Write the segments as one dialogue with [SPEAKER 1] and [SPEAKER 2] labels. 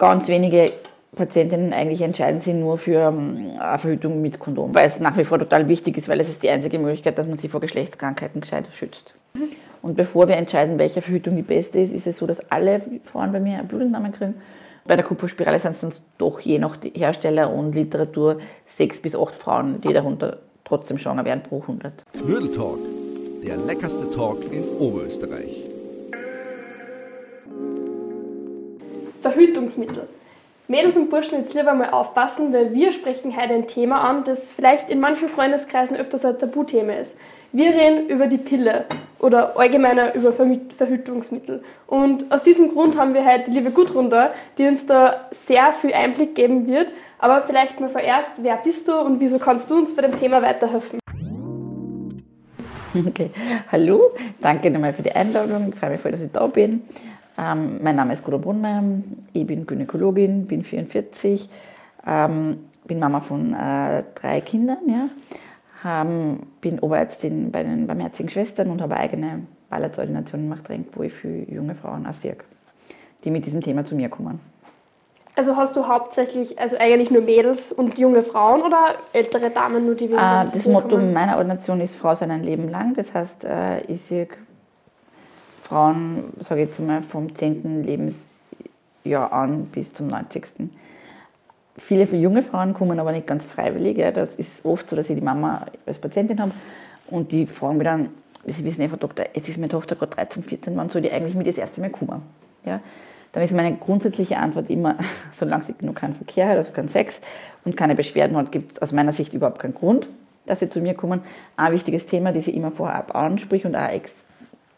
[SPEAKER 1] ganz wenige Patientinnen eigentlich entscheiden sich nur für ähm, eine Verhütung mit Kondom, weil es nach wie vor total wichtig ist, weil es ist die einzige Möglichkeit, dass man sie vor Geschlechtskrankheiten gescheit schützt. Mhm. Und bevor wir entscheiden, welche Verhütung die beste ist, ist es so, dass alle Frauen bei mir eine Blutentnahme kriegen. Bei der Kupferspirale sind es dann doch je nach Hersteller und Literatur sechs bis acht Frauen, die darunter trotzdem schwanger werden pro 100.
[SPEAKER 2] Knödeltalk, der leckerste Talk in Oberösterreich.
[SPEAKER 3] Verhütungsmittel. Mädels und Burschen jetzt lieber mal aufpassen, weil wir sprechen heute ein Thema an, das vielleicht in manchen Freundeskreisen öfters ein Tabuthema ist. Wir reden über die Pille oder allgemeiner über Verhütungsmittel. Und aus diesem Grund haben wir heute die liebe Gudrun da, die uns da sehr viel Einblick geben wird. Aber vielleicht mal vorerst, wer bist du und wieso kannst du uns bei dem Thema weiterhelfen?
[SPEAKER 1] Okay, hallo, danke nochmal für die Einladung. Ich freue mich voll, dass ich da bin. Ähm, mein Name ist Gudrun Brunmeier, ich bin Gynäkologin, bin 44, ähm, bin Mama von äh, drei Kindern, ja. Ähm, bin Oberärztin bei den Barmherzigen Schwestern und habe eigene Ballettordination in Machtrenk, wo ich für junge Frauen assiere, die mit diesem Thema zu mir kommen.
[SPEAKER 3] Also hast du hauptsächlich, also eigentlich nur Mädels und junge Frauen oder ältere Damen nur, die wir
[SPEAKER 1] äh, Das Motto kommen? meiner Ordination ist Frau sein ein Leben lang. Das heißt, äh, ich sehe Frauen, sage ich jetzt mal, vom 10. Lebensjahr an bis zum 90. Viele junge Frauen kommen aber nicht ganz freiwillig. Ja. Das ist oft so, dass ich die Mama als Patientin habe und die fragen mich dann, Sie wissen einfach, Doktor, jetzt ist meine Tochter gerade 13, 14, wann soll die eigentlich mit das erste Mal kommen? Ja. Dann ist meine grundsätzliche Antwort immer, solange sie noch keinen Verkehr hat, also keinen Sex und keine Beschwerden hat, gibt es aus meiner Sicht überhaupt keinen Grund, dass sie zu mir kommen. Ein wichtiges Thema, das ich immer vorab anspreche und auch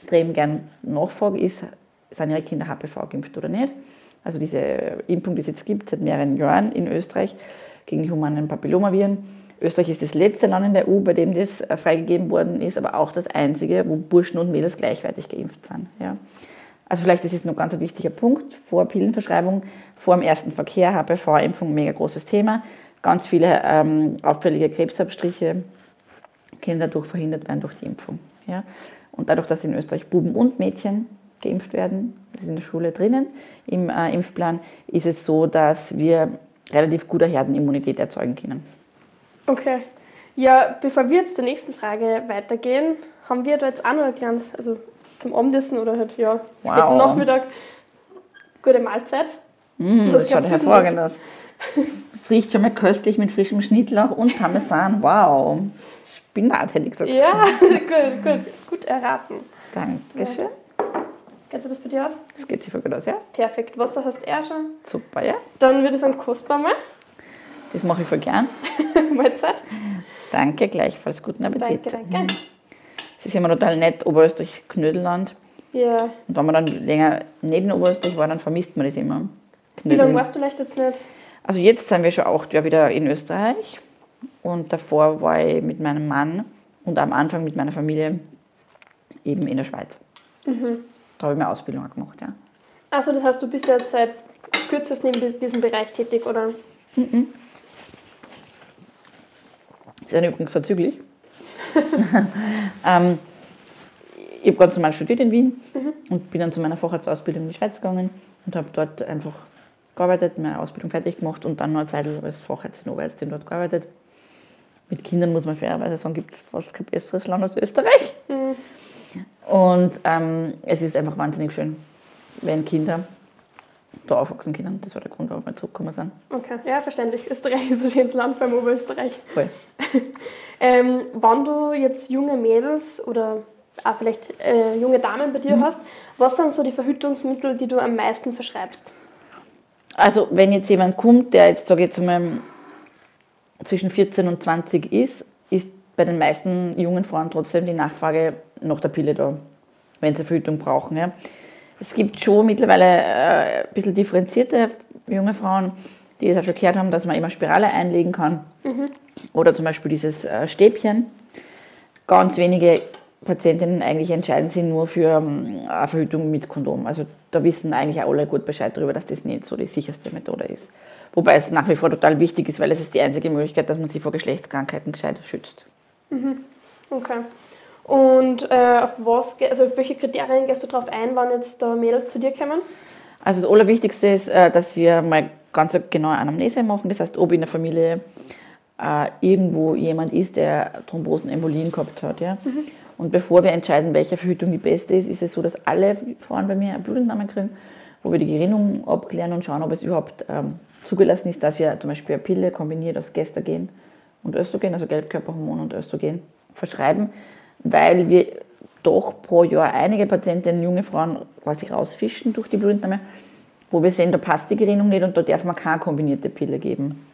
[SPEAKER 1] extrem gern nachfrage, ist, sind ihre Kinder HPV geimpft oder nicht? Also diese Impfung, die es jetzt gibt, seit mehreren Jahren in Österreich gegen die humanen Papillomaviren. Österreich ist das letzte Land in der EU, bei dem das äh, freigegeben worden ist, aber auch das einzige, wo Burschen und Mädels gleichwertig geimpft sind. Ja. Also vielleicht ist es noch ganz ein wichtiger Punkt. Vor Pillenverschreibung, vor dem ersten Verkehr, HPV-Impfung, mega großes Thema. Ganz viele ähm, auffällige Krebsabstriche können dadurch verhindert werden durch die Impfung. Ja. Und dadurch, dass in Österreich Buben und Mädchen geimpft werden, das ist in der Schule drinnen im äh, Impfplan, ist es so, dass wir relativ gute Herdenimmunität erzeugen können.
[SPEAKER 3] Okay. Ja, bevor wir jetzt zur nächsten Frage weitergehen, haben wir da jetzt auch noch ein kleines, also zum Abendessen oder halt, ja, wow. Nachmittag, gute Mahlzeit.
[SPEAKER 1] Mm, das schaut hervorragend aus. Es riecht schon mal köstlich mit frischem Schnittlauch und Parmesan. Wow. Spinat hätte ich gesagt.
[SPEAKER 3] Ja, gut, gut, gut erraten.
[SPEAKER 1] Dankeschön. Ja.
[SPEAKER 3] Geht das bei dir aus?
[SPEAKER 1] Das geht sicher gut aus, ja.
[SPEAKER 3] Perfekt. Wasser hast du eher schon.
[SPEAKER 1] Super, ja.
[SPEAKER 3] Dann würde ich sagen, kostbar mal.
[SPEAKER 1] Das mache ich voll gern.
[SPEAKER 3] Mahlzeit.
[SPEAKER 1] Danke, gleichfalls. Guten Appetit.
[SPEAKER 3] Danke, danke.
[SPEAKER 1] Es ist immer total nett, Oberösterreich, Knödelland.
[SPEAKER 3] Ja.
[SPEAKER 1] Und wenn man dann länger in Oberösterreich war, dann vermisst man das immer.
[SPEAKER 3] Knödeln. Wie lange warst du vielleicht jetzt nicht?
[SPEAKER 1] Also jetzt sind wir schon auch wieder in Österreich. Und davor war ich mit meinem Mann und am Anfang mit meiner Familie eben in der Schweiz. Mhm. Da habe ich meine Ausbildung gemacht, ja.
[SPEAKER 3] Achso, das heißt, du bist jetzt seit kürzestem in diesem Bereich tätig, oder? Mhm.
[SPEAKER 1] Das ist übrigens verzüglich. ähm, ich habe ganz normal studiert in Wien mhm. und bin dann zu meiner Facharztausbildung in die Schweiz gegangen und habe dort einfach gearbeitet, meine Ausbildung fertig gemacht und dann noch eine Zeit als Fachärztin, Oberärztin dort gearbeitet. Mit Kindern muss man fairerweise sagen, gibt es fast kein besseres Land als Österreich. Mhm. Und ähm, es ist einfach wahnsinnig schön, wenn Kinder da aufwachsen können. Das war der Grund, warum wir zurückgekommen sind.
[SPEAKER 3] Okay, ja, verständlich. Österreich ist ein schönes Land beim Oberösterreich.
[SPEAKER 1] Voll.
[SPEAKER 3] ähm, wenn du jetzt junge Mädels oder auch vielleicht äh, junge Damen bei dir mhm. hast, was sind so die Verhütungsmittel, die du am meisten verschreibst?
[SPEAKER 1] Also, wenn jetzt jemand kommt, der jetzt, sage ich jetzt mal, zwischen 14 und 20 ist, ist bei den meisten jungen Frauen trotzdem die Nachfrage nach der Pille da, wenn sie Verhütung brauchen. Ja. Es gibt schon mittlerweile äh, ein bisschen differenzierte junge Frauen, die es auch schon gehört haben, dass man immer Spirale einlegen kann. Mhm. Oder zum Beispiel dieses äh, Stäbchen. Ganz wenige Patientinnen eigentlich entscheiden sich nur für ähm, eine Verhütung mit Kondom. Also da wissen eigentlich auch alle gut Bescheid darüber, dass das nicht so die sicherste Methode ist. Wobei es nach wie vor total wichtig ist, weil es ist die einzige Möglichkeit, dass man sie vor Geschlechtskrankheiten gescheit schützt.
[SPEAKER 3] Mhm. Okay. Und äh, auf was, also auf welche Kriterien gehst du darauf ein, wann jetzt da Mädels zu dir kommen?
[SPEAKER 1] Also das Allerwichtigste ist, äh, dass wir mal ganz eine genaue Anamnese machen. Das heißt, ob in der Familie äh, irgendwo jemand ist, der Thrombosenembolien gehabt hat. Ja? Und bevor wir entscheiden, welche Verhütung die beste ist, ist es so, dass alle Frauen bei mir eine Blutentnahme kriegen, wo wir die Gerinnung abklären und schauen, ob es überhaupt ähm, zugelassen ist, dass wir zum Beispiel eine Pille kombiniert aus Gestagen und Östrogen, also Gelbkörperhormon und Östrogen, verschreiben, weil wir doch pro Jahr einige Patientinnen, junge Frauen quasi rausfischen durch die Blutentnahme, wo wir sehen, da passt die Gerinnung nicht und da darf man keine kombinierte Pille geben,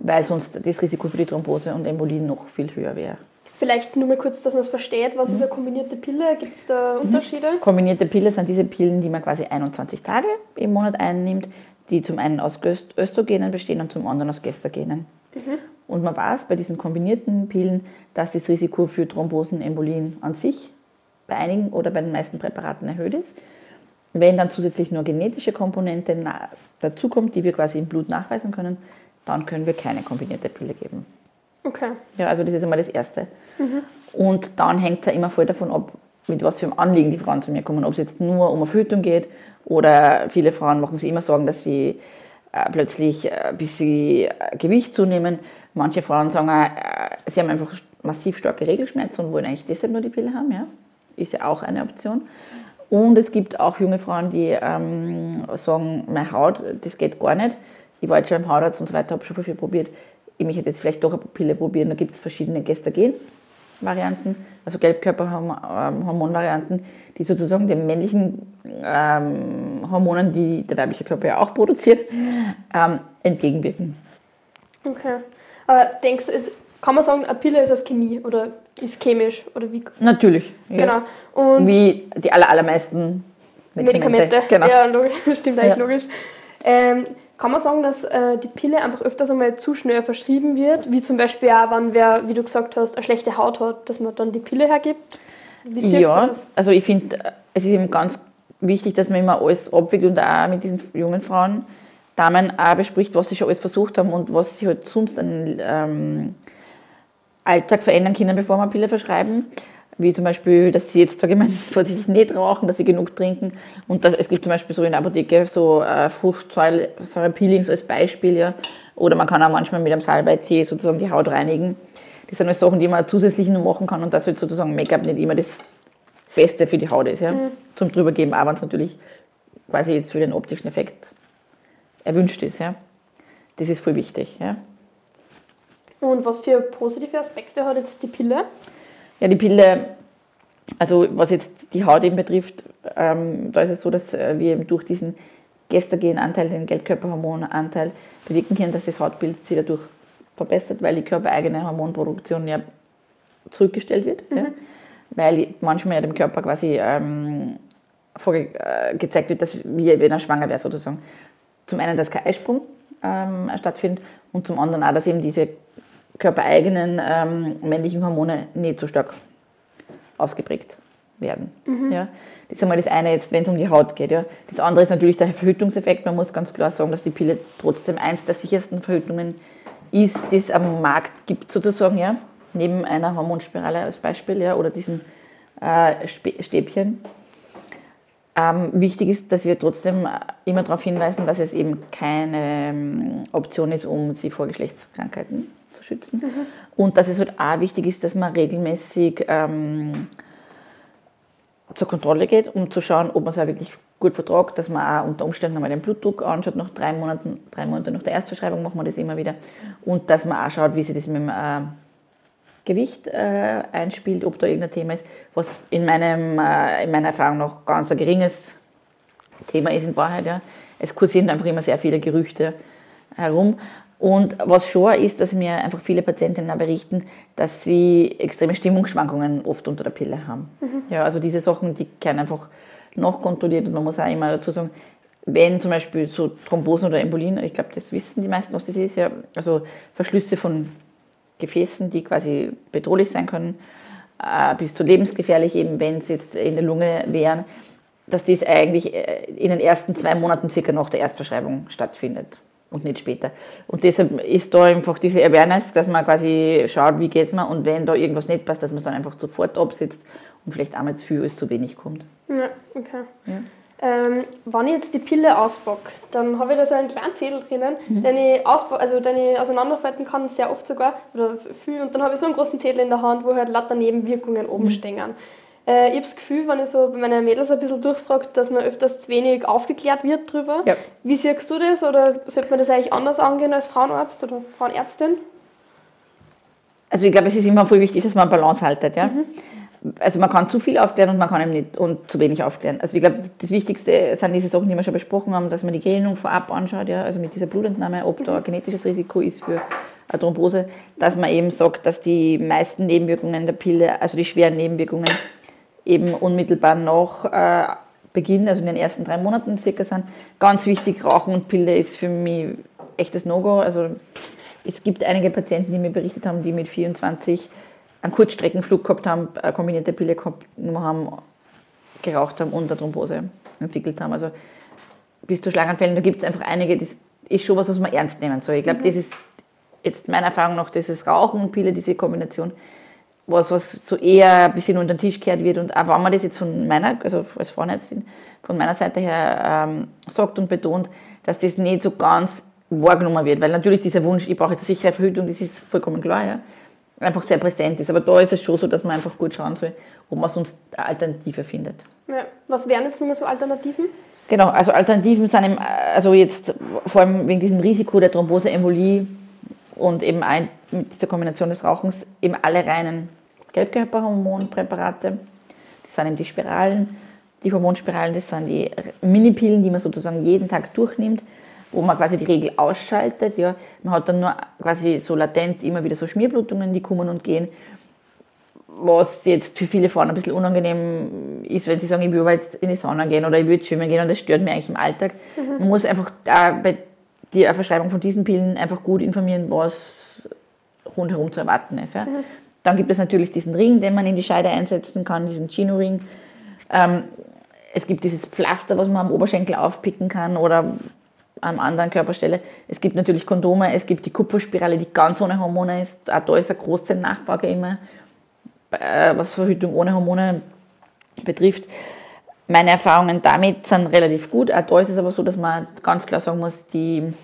[SPEAKER 1] weil sonst das Risiko für die Thrombose und Embolien noch viel höher wäre.
[SPEAKER 3] Vielleicht nur mal kurz, dass man es versteht. Was ist eine kombinierte Pille? Gibt es da Unterschiede?
[SPEAKER 1] Kombinierte Pille sind diese Pillen, die man quasi 21 Tage im Monat einnimmt, die zum einen aus Östrogenen bestehen und zum anderen aus Gestagenen. Und man weiß bei diesen kombinierten Pillen, dass das Risiko für Thrombosen, Embolien an sich bei einigen oder bei den meisten Präparaten erhöht ist. Wenn dann zusätzlich nur genetische Komponente dazukommt, die wir quasi im Blut nachweisen können, dann können wir keine kombinierte Pille geben.
[SPEAKER 3] Okay.
[SPEAKER 1] Ja, also das ist einmal das Erste. Und dann hängt es ja immer voll davon ab, mit was für einem Anliegen die Frauen zu mir kommen. Ob es jetzt nur um Verhütung geht oder viele Frauen machen sich immer Sorgen, dass sie äh, plötzlich äh, ein bisschen äh, Gewicht zunehmen. Manche Frauen sagen auch, äh, sie haben einfach massiv starke Regelschmerzen und wollen eigentlich deshalb nur die Pille haben. Ja? Ist ja auch eine Option. Und es gibt auch junge Frauen, die ähm, sagen, meine Haut, das geht gar nicht. Ich war jetzt schon im Hautarzt und so weiter, habe schon viel probiert. Ich möchte jetzt vielleicht doch eine Pille probieren. Da gibt es verschiedene Gestagen-Varianten, also Gelbkörperhormonvarianten, die sozusagen den männlichen ähm, Hormonen, die der weibliche Körper ja auch produziert, ähm, entgegenwirken.
[SPEAKER 3] Okay. Aber denkst du, ist, kann man sagen, eine Pille ist aus Chemie oder ist chemisch? Oder wie?
[SPEAKER 1] Natürlich. Ja.
[SPEAKER 3] Genau. Und
[SPEAKER 1] Wie die aller, allermeisten
[SPEAKER 3] Medikamente.
[SPEAKER 1] Genau.
[SPEAKER 3] Ja, logisch. stimmt eigentlich
[SPEAKER 1] Ja.
[SPEAKER 3] logisch. Ähm, kann man sagen, dass äh, die Pille einfach öfters einmal zu schnell verschrieben wird? Wie zum Beispiel auch, wenn wer, wie du gesagt hast, eine schlechte Haut hat, dass man dann die Pille hergibt?
[SPEAKER 1] Ja, also ich finde, es ist eben ganz wichtig, dass man immer alles abwägt und auch mit diesen jungen Frauen, Damen auch bespricht, was sie schon alles versucht haben und was sie halt sonst an ähm, Alltag verändern können, bevor wir Pille verschreiben. Wie zum Beispiel, dass sie jetzt, sage ich mal, vorsichtig nicht rauchen, dass sie genug trinken. Und dass, es gibt zum Beispiel so in der Apotheke so äh, Fruchtsäure-Peelings als Beispiel. Ja. Oder man kann auch manchmal mit einem Salbeitee sozusagen die Haut reinigen. Das sind alles Sachen, die man zusätzlich noch machen kann und dass halt sozusagen Make-up nicht immer das Beste für die Haut ist. Ja. Zum drübergeben, aber wenn es natürlich quasi jetzt für den optischen Effekt erwünscht ist. Ja. Das ist voll wichtig. Ja.
[SPEAKER 3] Und was für positive Aspekte hat jetzt die Pille?
[SPEAKER 1] Ja, die Pille, also was jetzt die Haut eben betrifft, ähm, da ist es so, dass äh, wir eben durch diesen Gestagenanteil, den Gelbkörperhormonanteil, bewirken können, dass das Hautbild sich dadurch verbessert, weil die körpereigene Hormonproduktion ja zurückgestellt wird. Ja? Weil manchmal ja dem Körper quasi ähm, vorge äh, gezeigt wird, dass wir, wenn er schwanger wäre, sozusagen. Zum einen, dass kein Eisprung ähm, stattfindet und zum anderen auch, dass eben diese körpereigenen ähm, männlichen Hormone nicht so stark ausgeprägt werden. Ja. Das ist einmal das eine, jetzt, wenn es um die Haut geht. Ja. Das andere ist natürlich der Verhütungseffekt. Man muss ganz klar sagen, dass die Pille trotzdem eins der sichersten Verhütungen ist, die es am Markt gibt, sozusagen, ja. neben einer Hormonspirale als Beispiel ja, oder diesem äh, Stäbchen. Ähm, wichtig ist, dass wir trotzdem immer darauf hinweisen, dass es eben keine ähm, Option ist, um sie vor Geschlechtskrankheiten zu schützen. Und dass es halt auch wichtig ist, dass man regelmäßig ähm, zur Kontrolle geht, um zu schauen, ob man es auch wirklich gut vertragt, dass man auch unter Umständen einmal den Blutdruck anschaut, nach drei Monaten, drei Monate nach der Erstverschreibung machen wir das immer wieder. Und dass man auch schaut, wie sich das mit dem äh, Gewicht äh, einspielt, ob da irgendein Thema ist, was in, meinem, äh, in meiner Erfahrung noch ganz ein geringes Thema ist in Wahrheit. Ja. Es kursieren einfach immer sehr viele Gerüchte herum. Und was schon ist, dass mir einfach viele Patientinnen berichten, dass sie extreme Stimmungsschwankungen oft unter der Pille haben. Ja, also diese Sachen, die können einfach nachkontrolliert und man muss auch immer dazu sagen, wenn zum Beispiel so Thrombosen oder Embolien, ich glaube, das wissen die meisten, was das ist, ja, also Verschlüsse von Gefäßen, die quasi bedrohlich sein können, äh, bis zu lebensgefährlich, eben wenn es jetzt in der Lunge wären, dass das eigentlich äh, in den ersten zwei Monaten circa nach der Erstverschreibung stattfindet und nicht später. Und deshalb ist da einfach diese Awareness, dass man quasi schaut, wie geht es mir und wenn da irgendwas nicht passt, dass man es dann einfach sofort absetzt und vielleicht einmal zu viel als zu wenig kommt.
[SPEAKER 3] Ja, okay.
[SPEAKER 1] Ja.
[SPEAKER 3] Ähm, wenn ich jetzt die Pille auspacke, dann habe ich da so einen kleinen Zettel drinnen, den, ich also den ich auseinanderfalten kann, sehr oft sogar, oder viel. Und dann habe ich so einen großen Zettel in der Hand, wo halt lauter Nebenwirkungen oben stehen. Äh, ich habe das Gefühl, wenn ich so bei meinen Mädels ein bisschen durchfrage, dass man öfters zu wenig aufgeklärt wird drüber.
[SPEAKER 1] Ja.
[SPEAKER 3] Wie siehst du das? Oder sollte man das eigentlich anders angehen als Frauenarzt oder Frauenärztin?
[SPEAKER 1] Also ich glaube, es ist immer voll wichtig, dass man Balance haltet. Ja? Also man kann zu viel aufklären und man kann eben nicht und zu wenig aufklären. Also ich glaube, das Wichtigste sind diese Sachen, die wir schon besprochen haben, dass man die Gerinnung vorab anschaut, ja? also mit dieser Blutentnahme, ob da ein genetisches Risiko ist für eine Thrombose, dass man eben sagt, dass die meisten Nebenwirkungen der Pille, also die schweren Nebenwirkungen, eben unmittelbar nach äh, Beginn, also in den ersten drei Monaten circa sind. Ganz wichtig, Rauchen und Pille ist für mich echtes No-Go. Also es gibt einige Patienten, die mir berichtet haben, die mit 24 einen Kurzstreckenflug gehabt haben, eine kombinierte Pille gehabt haben, geraucht haben und eine Thrombose entwickelt haben. Also bis zu Schlaganfällen, da gibt es einfach einige, das ist schon was, was man ernst nehmen soll. Ich glaube, das ist jetzt meiner Erfahrung nach dieses Rauchen und Pille, diese Kombination, was, was so eher ein bisschen unter den Tisch gekehrt wird. Und auch wenn man das jetzt von meiner, also als Frauenärztin, von meiner Seite her ähm, sagt und betont, dass das nicht so ganz wahrgenommen wird. Weil natürlich dieser Wunsch, ich brauche jetzt eine sichere Verhütung, das ist vollkommen klar, ja, einfach sehr präsent ist. Aber da ist es schon so, dass man einfach gut schauen soll, ob man sonst eine Alternative findet.
[SPEAKER 3] Ja. Was wären jetzt nur so Alternativen?
[SPEAKER 1] Genau, also Alternativen sind eben, also jetzt vor allem wegen diesem Risiko der Thromboseembolie und eben ein, mit dieser Kombination des Rauchens eben alle reinen Gelbkörperhormonpräparate. Das sind eben die Spiralen, die Hormonspiralen, das sind die Minipillen, die man sozusagen jeden Tag durchnimmt, wo man quasi die Regel ausschaltet. Ja. Man hat dann nur quasi so latent immer wieder so Schmierblutungen, die kommen und gehen was jetzt für viele Frauen ein bisschen unangenehm ist, wenn sie sagen, ich will jetzt in die Sauna gehen oder ich will schwimmen gehen und das stört mich eigentlich im Alltag. Man muss einfach da bei der Verschreibung von diesen Pillen einfach gut informieren, was rundherum zu erwarten ist. Ja. Dann gibt es natürlich diesen Ring, den man in die Scheide einsetzen kann, diesen Chino-Ring. Ähm, es gibt dieses Pflaster, was man am Oberschenkel aufpicken kann oder an anderen Körperstelle. Es gibt natürlich Kondome, es gibt die Kupferspirale, die ganz ohne Hormone ist. Auch da ist eine große Nachfrage immer äh, was Verhütung ohne Hormone betrifft. Meine Erfahrungen damit sind relativ gut. Auch da ist es aber so, dass man ganz klar sagen muss, die,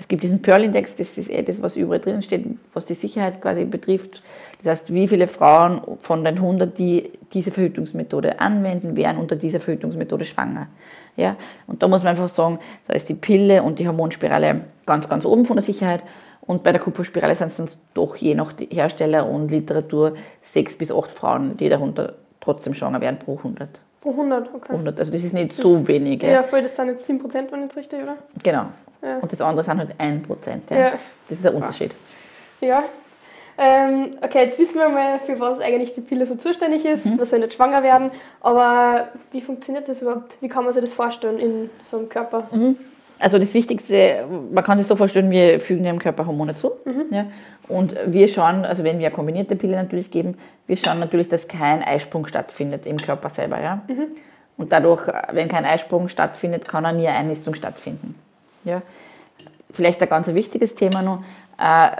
[SPEAKER 1] es gibt diesen Pearl-Index, das ist eh das, was überall drin steht, was die Sicherheit quasi betrifft. Das heißt, wie viele Frauen von den 100, die diese Verhütungsmethode anwenden, wären unter dieser Verhütungsmethode schwanger. Ja? Und da muss man einfach sagen, da ist die Pille und die Hormonspirale ganz, ganz oben von der Sicherheit. Und bei der Kupferspirale sind es dann doch je nach Hersteller und Literatur sechs bis acht Frauen, die darunter trotzdem schwanger werden pro 100.
[SPEAKER 3] Pro 100, okay.
[SPEAKER 1] 100. Also das ist nicht so wenig.
[SPEAKER 3] Ja. Voll, das sind jetzt 7%, wenn ich jetzt richtig, oder?
[SPEAKER 1] Genau.
[SPEAKER 3] Ja.
[SPEAKER 1] Und das andere sind halt 1 Prozent. Ja.
[SPEAKER 3] Ja.
[SPEAKER 1] Das ist der Unterschied.
[SPEAKER 3] Ja. Ähm, okay, jetzt wissen wir mal, für was eigentlich die Pille so zuständig ist. Man soll nicht schwanger werden. Aber wie funktioniert das überhaupt? Wie kann man sich das vorstellen in so einem Körper?
[SPEAKER 1] Also das Wichtigste, man kann sich so vorstellen, wir fügen dem Körper Hormone zu. Ja, und wir schauen, also wenn wir eine kombinierte Pille natürlich geben, wir schauen natürlich, dass kein Eisprung stattfindet im Körper selber. Ja? Und dadurch, wenn kein Eisprung stattfindet, kann auch nie eine Einnistung stattfinden. Ja? Vielleicht ein ganz wichtiges Thema noch, äh,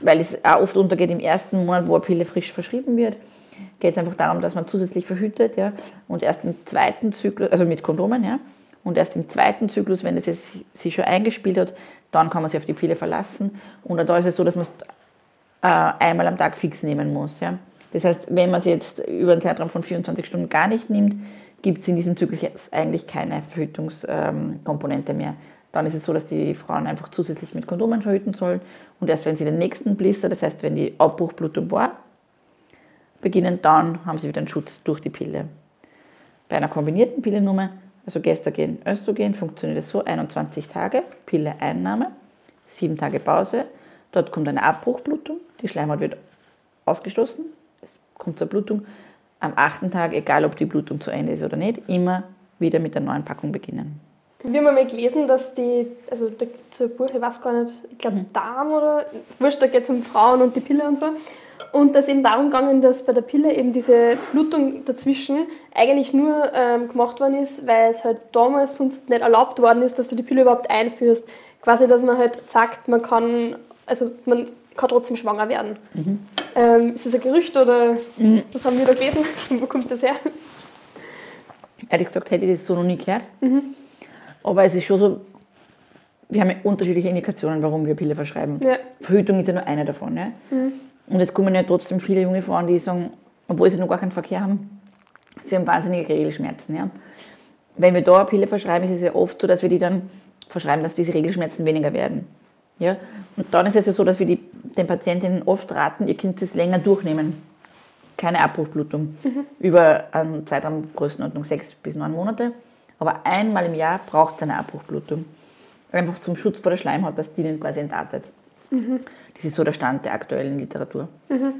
[SPEAKER 1] weil es auch oft untergeht im ersten Monat, wo eine Pille frisch verschrieben wird, geht es einfach darum, dass man zusätzlich verhütet. Ja? Und erst im zweiten Zyklus, also mit Kondomen, ja? Und erst im zweiten Zyklus, wenn es sich schon eingespielt hat, dann kann man sich auf die Pille verlassen. Und da ist es so, dass man es äh, einmal am Tag fix nehmen muss. Ja? Das heißt, wenn man es jetzt über einen Zeitraum von 24 Stunden gar nicht nimmt, gibt es in diesem Zyklus eigentlich keine Verhütungskomponente mehr. Dann ist es so, dass die Frauen einfach zusätzlich mit Kondomen verhüten sollen. Und erst wenn sie den nächsten Blister, das heißt, wenn die Abbruchblutung war, beginnen, dann haben sie wieder einen Schutz durch die Pille. Bei einer kombinierten Pillennummer, also Gestagen, Östrogen, funktioniert es so, 21 Tage, Pilleeinnahme, 7 Tage Pause, dort kommt eine Abbruchblutung, die Schleimhaut wird ausgestoßen, es kommt zur Blutung. Am achten Tag, egal ob die Blutung zu Ende ist oder nicht, immer wieder mit der neuen Packung beginnen.
[SPEAKER 3] Wir haben einmal gelesen, dass die, also zur Buch, ich weiß gar nicht, ich glaube Darm oder, wurscht, da geht es um Frauen und die Pille und so. Und dass eben darum gegangen, dass bei der Pille eben diese Blutung dazwischen eigentlich nur ähm, gemacht worden ist, weil es halt damals sonst nicht erlaubt worden ist, dass du die Pille überhaupt einführst. Quasi, dass man halt sagt, man kann, also man kann trotzdem schwanger werden. Ähm, ist das ein Gerücht oder was haben wir da gelesen? Wo kommt das her?
[SPEAKER 1] Ehrlich gesagt hätte ich das so noch nie gehört. Aber es ist schon so, wir haben ja unterschiedliche Indikationen, warum wir Pille verschreiben.
[SPEAKER 3] Ja.
[SPEAKER 1] Verhütung ist ja nur eine davon. Ja? Und jetzt kommen ja trotzdem viele junge Frauen, die sagen, obwohl sie noch gar keinen Verkehr haben, sie haben wahnsinnige Regelschmerzen. Ja? Wenn wir da eine Pille verschreiben, ist es ja oft so, dass wir die dann verschreiben, dass diese Regelschmerzen weniger werden. Ja? Und dann ist es ja so, dass wir die, den Patientinnen oft raten, ihr Kind das länger durchnehmen. Keine Abbruchblutung. Über einen Zeitraum Größenordnung sechs bis neun Monate. Aber einmal im Jahr braucht es eine Abbruchblutung. Einfach zum Schutz vor der Schleimhaut, dass die den quasi entartet. Das ist so der Stand der aktuellen Literatur.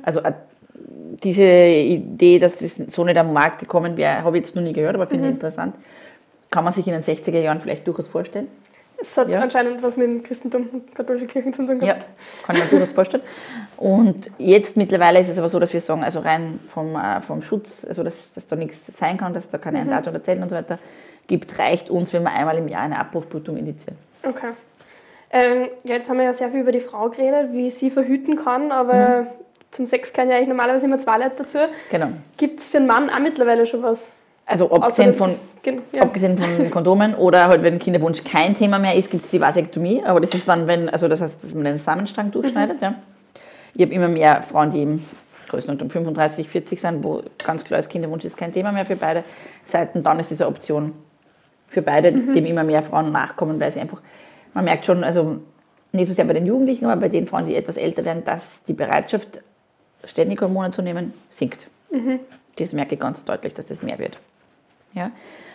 [SPEAKER 1] Also äh, diese Idee, dass das so nicht am Markt gekommen wäre, habe ich jetzt noch nie gehört, aber finde ich interessant. Kann man sich in den 60er Jahren vielleicht durchaus vorstellen.
[SPEAKER 3] Es hat
[SPEAKER 1] Ja.
[SPEAKER 3] anscheinend was mit dem Christentum und katholischen Kirchen zu tun
[SPEAKER 1] Ja,
[SPEAKER 3] gehabt.
[SPEAKER 1] kann ich mir durchaus vorstellen. Und jetzt mittlerweile ist es aber so, dass wir sagen, also rein vom, äh, vom Schutz, also dass, dass da nichts sein kann, dass da keine Entartung der Zellen und so weiter gibt, reicht uns, wenn wir einmal im Jahr eine Abbruchblutung indizieren.
[SPEAKER 3] Okay. Ähm, ja, jetzt haben wir ja sehr viel über die Frau geredet, wie sie verhüten kann, aber
[SPEAKER 1] Mhm.
[SPEAKER 3] zum Sex kann ja eigentlich normalerweise immer zwei Leute dazu.
[SPEAKER 1] Genau.
[SPEAKER 3] Gibt es für einen Mann auch mittlerweile schon was?
[SPEAKER 1] Also abgesehen von,
[SPEAKER 3] das- ja.
[SPEAKER 1] abgesehen von Kondomen oder halt, wenn Kinderwunsch kein Thema mehr ist, gibt es die Vasektomie. Aber das ist dann, wenn, also das heißt, dass man den Samenstrang durchschneidet. Ja. Ich habe immer mehr Frauen, die im Größenordnung 35, 40 sind, wo ganz klar ist, Kinderwunsch ist kein Thema mehr für beide Seiten. Dann ist diese Option für beide, dem immer mehr Frauen nachkommen, weil sie einfach, man merkt schon, also nicht so sehr bei den Jugendlichen, aber bei den Frauen, die etwas älter werden, dass die Bereitschaft, ständig Hormone zu nehmen, sinkt. Das merke ich ganz deutlich, dass das mehr wird. Ja?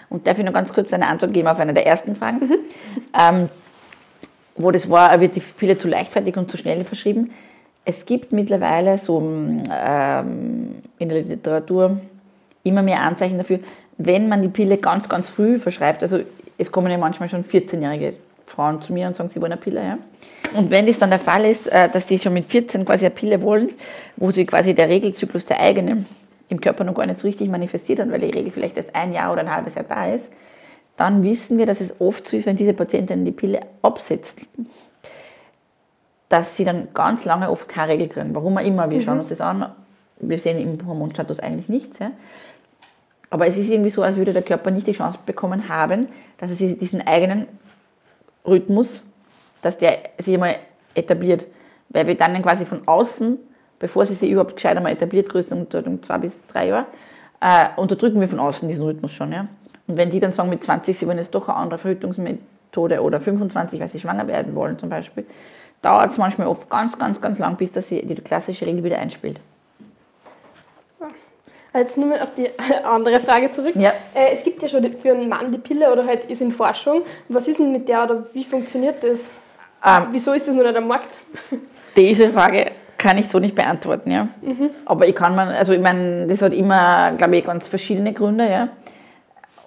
[SPEAKER 1] Und darf ich noch ganz kurz eine Antwort geben auf eine der ersten Fragen? Ähm, wo das war, wird die Pille zu leichtfertig und zu schnell verschrieben. Es gibt mittlerweile so ähm, in der Literatur immer mehr Anzeichen dafür, wenn man die Pille ganz, ganz früh verschreibt, also es kommen ja manchmal schon 14-jährige Frauen zu mir und sagen, sie wollen eine Pille. Ja? Und wenn das dann der Fall ist, äh, dass die schon mit 14 quasi eine Pille wollen, wo sie quasi der Regelzyklus der eigene im Körper noch gar nicht so richtig manifestiert hat, weil die Regel vielleicht erst ein Jahr oder ein halbes Jahr da ist, dann wissen wir, dass es oft so ist, wenn diese Patientin die Pille absetzt, dass sie dann ganz lange oft keine Regel kriegen. Warum auch immer, wir schauen uns das an, wir sehen im Hormonstatus eigentlich nichts. Ja? Aber es ist irgendwie so, als würde der Körper nicht die Chance bekommen haben, dass er diesen eigenen Rhythmus, dass der sich einmal etabliert. Weil wir dann quasi von außen, bevor sie sich überhaupt gescheit einmal etabliert, Größenordnung zwei bis drei Jahre, äh, unterdrücken wir von außen diesen Rhythmus schon. Ja? Und wenn die dann sagen mit 20, sie wollen jetzt doch eine andere Verhütungsmethode oder 25, weil sie schwanger werden wollen zum Beispiel, dauert es manchmal oft ganz, ganz, ganz lang, bis dass sie die klassische Regel wieder einspielt.
[SPEAKER 3] Jetzt nur mal auf die andere Frage zurück.
[SPEAKER 1] Ja.
[SPEAKER 3] Äh, es gibt ja schon für einen Mann die Pille oder halt ist in Forschung. Was ist denn mit der oder wie funktioniert das?
[SPEAKER 1] Ähm,
[SPEAKER 3] Wieso ist das nur nicht am Markt?
[SPEAKER 1] Diese Frage kann ich so nicht beantworten, ja. Aber ich kann man, also ich meine, das hat immer, glaube ich, ganz verschiedene Gründe, ja.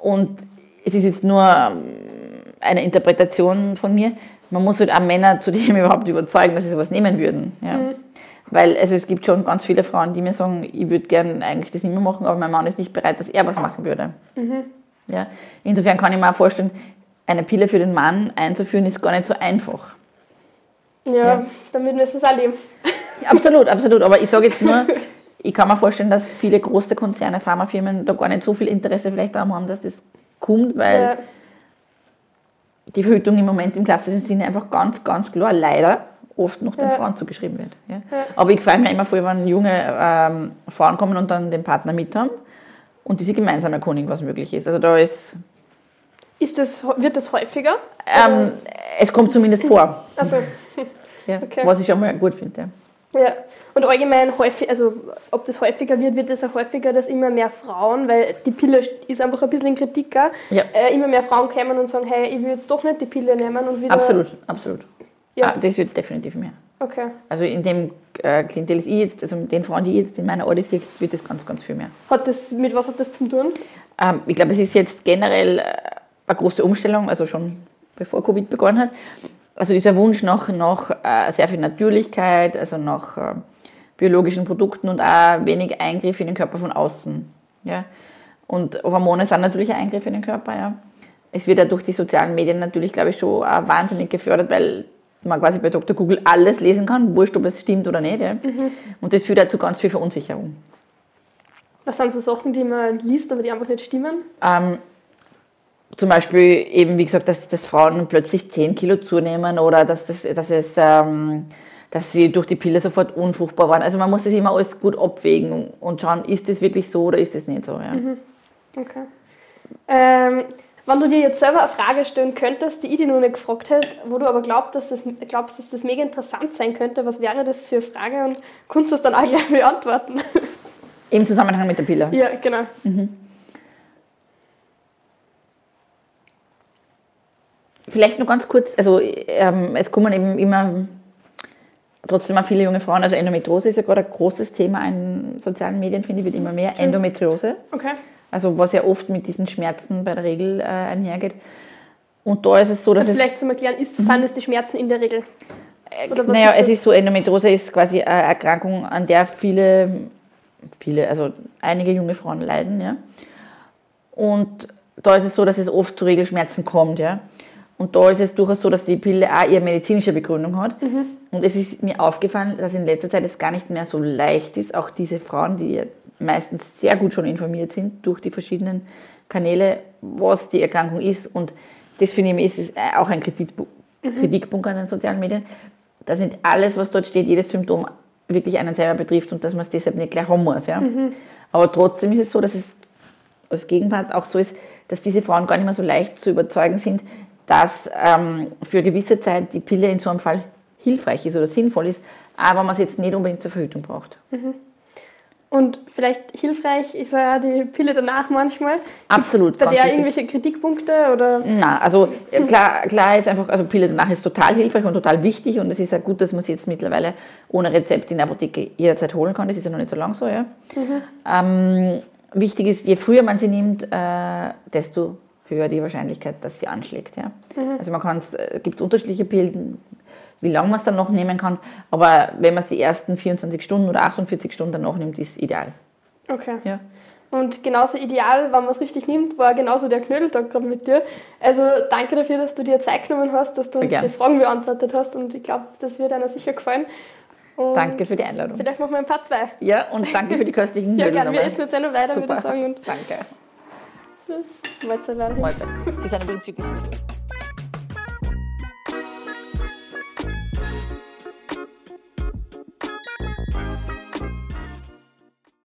[SPEAKER 1] Und es ist jetzt nur ähm, eine Interpretation von mir. Man muss halt auch Männer zu dem überhaupt überzeugen, dass sie sowas nehmen würden, ja. Weil also es gibt schon ganz viele Frauen, die mir sagen, ich würde gerne eigentlich das nicht mehr machen, aber mein Mann ist nicht bereit, dass er was machen würde. Ja. Insofern kann ich mir auch vorstellen, eine Pille für den Mann einzuführen, ist gar nicht so einfach.
[SPEAKER 3] Ja,
[SPEAKER 1] Ja.
[SPEAKER 3] damit müssen es.
[SPEAKER 1] Ja, Absolut, absolut. Aber ich sage jetzt nur, ich kann mir vorstellen, dass viele große Konzerne, Pharmafirmen da gar nicht so viel Interesse vielleicht daran haben, dass das kommt, weil
[SPEAKER 3] Ja.
[SPEAKER 1] die Verhütung im Moment im klassischen Sinne einfach ganz, ganz klar leider oft noch den
[SPEAKER 3] Ja.
[SPEAKER 1] Frauen zugeschrieben wird. Ja.
[SPEAKER 3] Ja.
[SPEAKER 1] Aber ich freue mich immer voll, wenn junge ähm, Frauen kommen und dann den Partner mit haben und diese gemeinsam erkundigen, was möglich ist. Also da ist,
[SPEAKER 3] Ist das, wird das häufiger?
[SPEAKER 1] ähm, es kommt zumindest vor,
[SPEAKER 3] Also,
[SPEAKER 1] ja,
[SPEAKER 3] Okay.
[SPEAKER 1] was ich schon mal gut finde. Ja.
[SPEAKER 3] ja. Und allgemein häufig, also ob das häufiger wird, wird es auch häufiger, dass immer mehr Frauen, weil die Pille ist einfach ein bisschen in Kritik,
[SPEAKER 1] Ja.
[SPEAKER 3] äh, immer mehr Frauen kommen und sagen, hey, ich will jetzt doch nicht die Pille nehmen und wieder.
[SPEAKER 1] Absolut, absolut.
[SPEAKER 3] Ja.
[SPEAKER 1] Ah, das wird definitiv mehr.
[SPEAKER 3] Okay.
[SPEAKER 1] Also in dem äh, Klientel, das ich jetzt, also den Frauen, die ich jetzt in meiner sehe, wird das ganz, ganz viel mehr.
[SPEAKER 3] Hat das, mit was hat das zu tun?
[SPEAKER 1] Ähm, ich glaube, es ist jetzt generell äh, eine große Umstellung, also schon bevor Covid begonnen hat. Also dieser Wunsch nach, nach äh, sehr viel Natürlichkeit, also nach äh, biologischen Produkten und auch wenig Eingriff in den Körper von außen. Ja? Und Hormone sind natürlich ein Eingriff in den Körper. Ja? Es wird ja durch die sozialen Medien natürlich, glaube ich, schon wahnsinnig gefördert, weil man quasi bei Dr. Google alles lesen kann, wurscht, ob es stimmt oder nicht. Ja? Und das führt dazu ganz viel Verunsicherung.
[SPEAKER 3] Was sind so Sachen, die man liest, aber die einfach nicht stimmen?
[SPEAKER 1] Ähm, zum Beispiel eben, wie gesagt, dass, dass Frauen plötzlich 10 Kilo zunehmen oder dass, das, dass, es, ähm, dass sie durch die Pille sofort unfruchtbar waren. Also man muss das immer alles gut abwägen und schauen, ist das wirklich so oder ist das nicht so. Ja.
[SPEAKER 3] Okay. Ähm, wenn du dir jetzt selber eine Frage stellen könntest, die ich dir noch nicht gefragt hätte, wo du aber glaubst, dass das, glaubst, dass das mega interessant sein könnte, was wäre das für eine Frage und kannst du das dann auch gleich beantworten?
[SPEAKER 1] Im Zusammenhang mit der Pille.
[SPEAKER 3] ja, genau.
[SPEAKER 1] Vielleicht nur ganz kurz, also ähm, es kommen eben immer trotzdem auch viele junge Frauen, also Endometriose ist ja gerade ein großes Thema in sozialen Medien, finde ich, wird immer mehr. Endometriose,
[SPEAKER 3] Okay.
[SPEAKER 1] Also was ja oft mit diesen Schmerzen bei der Regel äh, einhergeht. Und da ist es so, dass
[SPEAKER 3] Also
[SPEAKER 1] es
[SPEAKER 3] vielleicht zum Erklären, ist, sind es die Schmerzen in der Regel? Oder was
[SPEAKER 1] Naja,
[SPEAKER 3] ist
[SPEAKER 1] es ist so, Endometriose ist quasi eine Erkrankung, an der viele, viele, also einige junge Frauen leiden, ja. Und da ist es so, dass es oft zu Regelschmerzen kommt, ja. Und da ist es durchaus so, dass die Pille auch ihre medizinische Begründung hat. Und es ist mir aufgefallen, dass in letzter Zeit es gar nicht mehr so leicht ist, auch diese Frauen, die meistens sehr gut schon informiert sind durch die verschiedenen Kanäle, was die Erkrankung ist. Und das finde ich, ist es auch ein Kritikpunkt, Kritikpunkt an den sozialen Medien, dass nicht alles, was dort steht, jedes Symptom wirklich einen selber betrifft und dass man es deshalb nicht gleich haben muss. Ja? Aber trotzdem ist es so, dass es als Gegenpart auch so ist, dass diese Frauen gar nicht mehr so leicht zu überzeugen sind, dass ähm, für eine gewisse Zeit die Pille in so einem Fall hilfreich ist oder sinnvoll ist, aber man es jetzt nicht unbedingt zur Verhütung braucht.
[SPEAKER 3] Und vielleicht hilfreich ist ja die Pille danach manchmal. Gibt's
[SPEAKER 1] Absolut,
[SPEAKER 3] Bei
[SPEAKER 1] ganz
[SPEAKER 3] der
[SPEAKER 1] wichtig.
[SPEAKER 3] irgendwelche Kritikpunkte oder.
[SPEAKER 1] Na, also äh, klar, klar ist einfach, also Pille danach ist total hilfreich und total wichtig und es ist ja gut, dass man sie jetzt mittlerweile ohne Rezept in der Apotheke jederzeit holen kann. Das ist ja noch nicht so lang so, ja. Ähm, wichtig ist, je früher man sie nimmt, äh, desto höher die Wahrscheinlichkeit, dass sie anschlägt, ja. Also man kann es, äh, gibt unterschiedliche Pillen, wie lange man es dann noch nehmen kann, aber wenn man es die ersten 24 Stunden oder 48 Stunden danach nimmt, ist ideal,
[SPEAKER 3] Okay.
[SPEAKER 1] ja.
[SPEAKER 3] Und genauso ideal, wenn man es richtig nimmt, war genauso der Knödeltag gerade mit dir. Also danke dafür, dass du dir Zeit genommen hast, dass du uns
[SPEAKER 1] gern.
[SPEAKER 3] die Fragen beantwortet hast und ich glaube, das wird einer sicher gefallen. Und
[SPEAKER 1] Danke für die Einladung.
[SPEAKER 3] Vielleicht machen wir ein paar zwei.
[SPEAKER 1] Ja, und danke für die köstlichen
[SPEAKER 3] Ja,
[SPEAKER 1] Nudeln
[SPEAKER 3] gerne. Wir essen jetzt eh noch weiter, würde
[SPEAKER 1] Super,
[SPEAKER 3] ich sagen. Und
[SPEAKER 1] danke.
[SPEAKER 3] Valerie.
[SPEAKER 1] Mahlzeit. Sie sind übrigens wirklich.